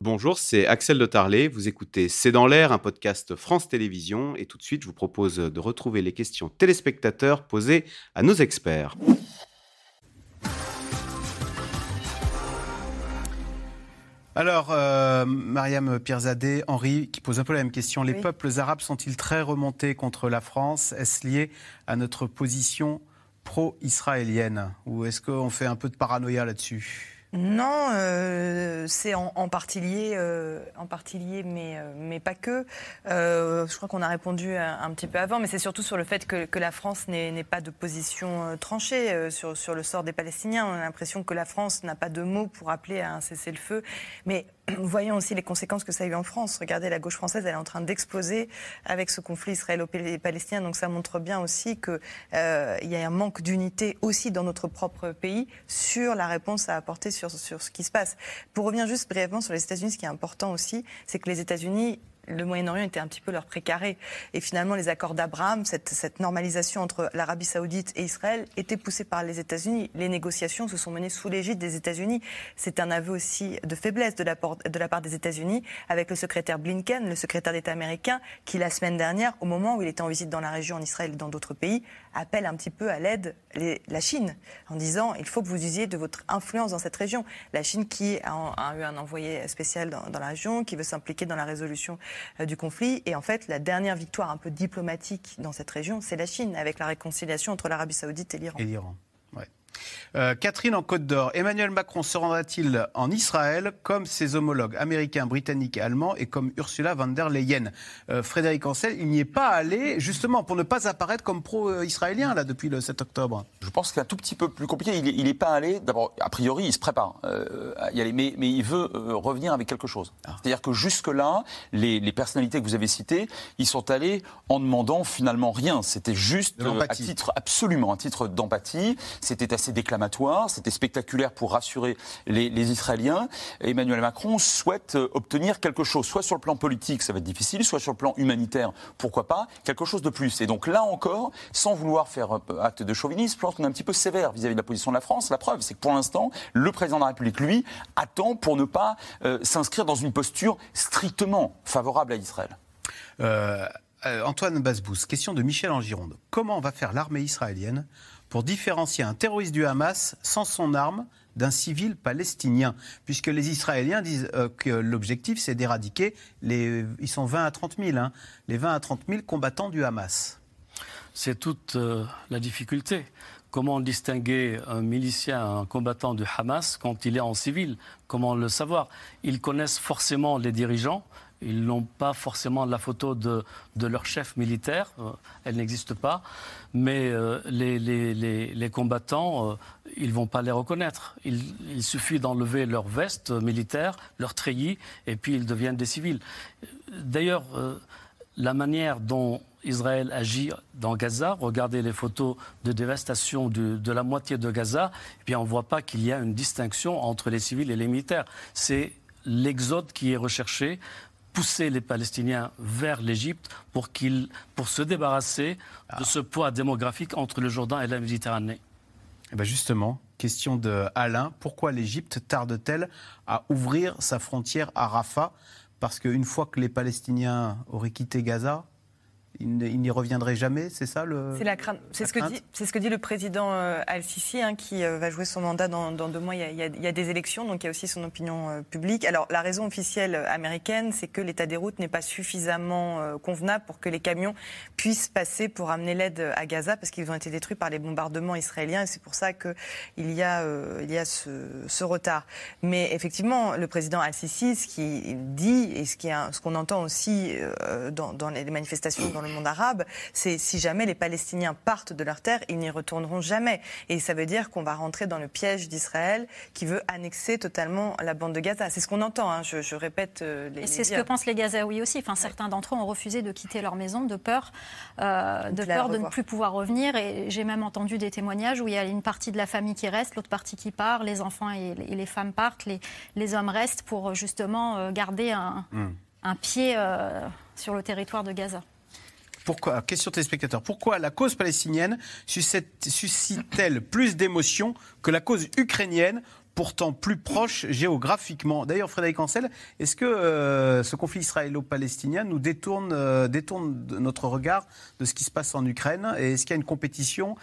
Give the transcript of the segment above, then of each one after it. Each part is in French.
Bonjour, c'est Axel de Tarlet. Vous écoutez C'est dans l'air, un podcast France Télévisions. Et tout de suite, je vous propose de retrouver les questions téléspectateurs posées à nos experts. Alors, euh, Mariam Pierzadeh, Henri, qui pose un peu la même question. Les peuples arabes sont-ils très remontés contre la France? Est-ce lié à notre position pro-israélienne? Ou est-ce qu'on fait un peu de paranoïa là-dessus? Non, euh, c'est en, partie lié, euh, en partie lié, mais, euh, mais pas que. je crois qu'on a répondu un, petit peu avant, mais c'est surtout sur le fait que, que la France n'est pas de position tranchée sur, sur le sort des Palestiniens. On a l'impression que la France n'a pas de mots pour appeler à un cessez-le-feu. Mais voyons aussi les conséquences que ça a eu en France. Regardez, la gauche française, elle est en train d'exploser avec ce conflit israélo-palestinien. Donc ça montre bien aussi qu'il euh, y a un manque d'unité aussi dans notre propre pays sur la réponse à apporter sur, sur ce qui se passe. Pour revenir juste brièvement sur les États-Unis, ce qui est important aussi, c'est que les États-Unis le Moyen-Orient était un petit peu leur précaré. Et finalement, les accords d'Abraham, cette, normalisation entre l'Arabie saoudite et Israël, étaient poussés par les États-Unis. Les négociations se sont menées sous l'égide des États-Unis. C'est un aveu aussi de faiblesse de la, de la part des États-Unis, avec le secrétaire Blinken, le secrétaire d'État américain, qui la semaine dernière, au moment où il était en visite dans la région, en Israël et dans d'autres pays, appelle un petit peu à l'aide la Chine, en disant il faut que vous usiez de votre influence dans cette région. La Chine qui a, eu un envoyé spécial dans, la région, qui veut s'impliquer dans la résolution du conflit. Et en fait, la dernière victoire un peu diplomatique dans cette région, c'est la Chine, avec la réconciliation entre l'Arabie saoudite et l'Iran. Et l'Iran. Euh, Catherine en Côte d'Or, Emmanuel Macron se rendra-t-il en Israël comme ses homologues américains, britanniques et allemands et comme Ursula von der Leyen? Euh, Frédéric Ancel, il n'y est pas allé justement pour ne pas apparaître comme pro-israélien là depuis le 7 octobre. Je pense que c'est un tout petit peu plus compliqué. Il n'est pas allé, d'abord, a priori, il se prépare euh, à y aller, mais, mais il veut revenir avec quelque chose. Ah. C'est-à-dire que jusque-là, les, les, personnalités que vous avez citées, ils sont allés en demandant finalement rien. C'était juste à titre, absolument, un titre d'empathie. C'était assez déclaré c'était spectaculaire pour rassurer les, Israéliens. Emmanuel Macron souhaite euh, obtenir quelque chose, soit sur le plan politique, ça va être difficile, soit sur le plan humanitaire, pourquoi pas, quelque chose de plus. Et donc là encore, sans vouloir faire euh, acte de chauvinisme, je pense qu'on est un petit peu sévère vis-à-vis de la position de la France. La preuve, c'est que pour l'instant, le président de la République, lui, attend pour ne pas euh, s'inscrire dans une posture strictement favorable à Israël. Antoine Basbous, question de Michel en Gironde. Comment va faire l'armée israélienne pour différencier un terroriste du Hamas sans son arme d'un civil palestinien, puisque les Israéliens disent euh, que l'objectif c'est d'éradiquer les, ils sont 20 à 30 000, hein, les 20 à 30 000 combattants du Hamas. C'est toute euh, la difficulté. Comment distinguer un milicien, un combattant du Hamas quand il est en civil? Comment le savoir? Ils connaissent forcément les dirigeants, ils n'ont pas forcément la photo de, leur chef militaire, euh, elle n'existe pas, mais euh, les, combattants, euh, ils ne vont pas les reconnaître. Il, suffit d'enlever leur veste militaire, leur treillis, et puis ils deviennent des civils. D'ailleurs, la manière dont Israël agit dans Gaza, regardez les photos de dévastation de, la moitié de Gaza, on ne voit pas qu'il y a une distinction entre les civils et les militaires. C'est l'exode qui est recherché pousser les Palestiniens vers l'Égypte pour, pour se débarrasser de ce poids démographique entre le Jourdain et la Méditerranée. Eh ben justement, question de Alain, pourquoi l'Égypte tarde-t-elle à ouvrir sa frontière à Rafah? Parce qu'une fois que les Palestiniens auraient quitté Gaza, il n'y reviendrait jamais, c'est ça le. C'est la crainte. C'est ce, que dit, c'est ce que dit le président euh, Al-Sisi, hein, qui euh, va jouer son mandat dans, deux mois. Il y, a, des élections, donc il y a aussi son opinion euh, publique. Alors la raison officielle américaine, c'est que l'état des routes n'est pas suffisamment convenable pour que les camions puissent passer pour amener l'aide à Gaza, parce qu'ils ont été détruits par les bombardements israéliens, et c'est pour ça qu'il y a, il y a ce, retard. Mais effectivement, le président Al-Sisi, ce qu'il dit et ce qu'on entend aussi dans, dans les manifestations dans le monde arabe, c'est si jamais les Palestiniens partent de leur terre, ils n'y retourneront jamais. Et ça veut dire qu'on va rentrer dans le piège d'Israël qui veut annexer totalement la bande de Gaza. C'est ce qu'on entend, hein. je, répète euh, les. Et c'est ce que pensent les Gazaouis aussi. Enfin, Certains d'entre eux ont refusé de quitter leur maison de peur, euh, de, peur de ne plus pouvoir revenir. Et j'ai même entendu des témoignages où il y a une partie de la famille qui reste, l'autre partie qui part, les enfants et les, femmes partent, les, les, hommes restent pour justement euh, garder un, hmm. un pied sur le territoire de Gaza. Pourquoi, question téléspectateur, pourquoi la cause palestinienne suscite-t-elle plus d'émotions que la cause ukrainienne pourtant plus proche géographiquement? D'ailleurs, Frédéric Ancel, est-ce que euh, ce conflit israélo-palestinien nous détourne, détourne notre regard de ce qui se passe en Ukraine? Et est-ce qu'il y a une compétition?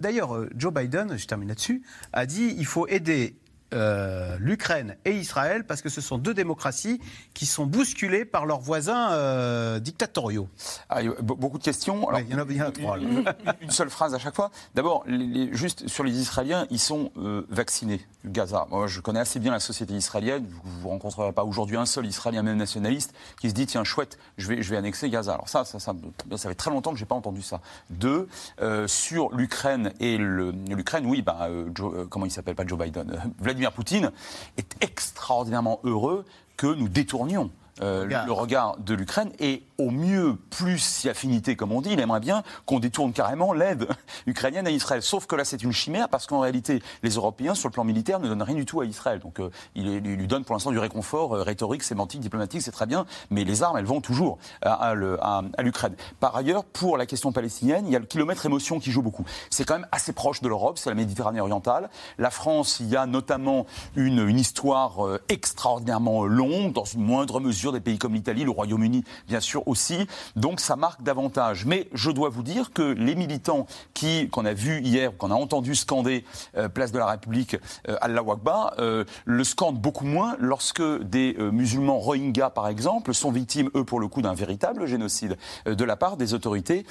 D'ailleurs, Joe Biden, je termine là-dessus, a dit il faut aider euh, l'Ukraine et Israël parce que ce sont deux démocraties qui sont bousculées par leurs voisins euh, dictatoriaux. Ah, beaucoup de questions. Alors, il, y en a, trois. Une, seule phrase à chaque fois. D'abord, juste sur les Israéliens, ils sont euh, vaccinés. Gaza. Moi, je connais assez bien la société israélienne. Vous ne rencontrerez pas aujourd'hui un seul Israélien, même nationaliste, qui se dit tiens, chouette, je vais, je vais annexer Gaza. Alors ça, ça, ça, ça fait très longtemps que je n'ai pas entendu ça. Deux, sur l'Ukraine et l'Ukraine, oui, bah, comment il s'appelle? Pas Joe Biden Vladimir Poutine est extraordinairement heureux que nous détournions euh, le regard de l'Ukraine et au mieux plus si affinité comme on dit, il aimerait bien qu'on détourne carrément l'aide ukrainienne à Israël. Sauf que là c'est une chimère parce qu'en réalité les Européens sur le plan militaire ne donnent rien du tout à Israël. Donc euh, il, lui donne pour l'instant du réconfort euh, rhétorique, sémantique, diplomatique, c'est très bien, mais les armes elles vont toujours à, à l'Ukraine. Par ailleurs, pour la question palestinienne, il y a le kilomètre émotion qui joue beaucoup. C'est quand même assez proche de l'Europe, c'est la Méditerranée orientale. La France, il y a notamment une, une histoire extraordinairement longue, dans une moindre mesure des pays comme l'Italie, le Royaume-Uni, bien sûr aussi. Donc ça marque davantage. Mais je dois vous dire que les militants qui qu'on a vu hier, qu'on a entendu scander euh, place de la République euh, Allah Akbar, euh, le scandent beaucoup moins lorsque des musulmans Rohingyas, par exemple, sont victimes, eux, pour le coup, d'un véritable génocide de la part des autorités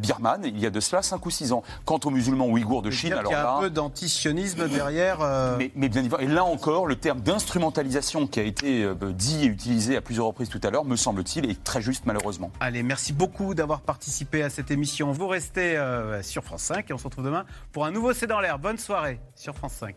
birmanes. Il y a de cela 5 ou 6 ans. Quant aux musulmans ouïghours de Chine, alors il y a un peu d'antisionisme derrière. Mais, mais, bien évidemment, et là encore, le terme d'instrumentalisation qui a été dit et utilisé à plusieurs plusieurs reprises tout à l'heure, me semble-t-il, est très juste malheureusement. Allez, merci beaucoup d'avoir participé à cette émission. Vous restez euh, sur France 5 et on se retrouve demain pour un nouveau C'est dans l'air. Bonne soirée sur France 5.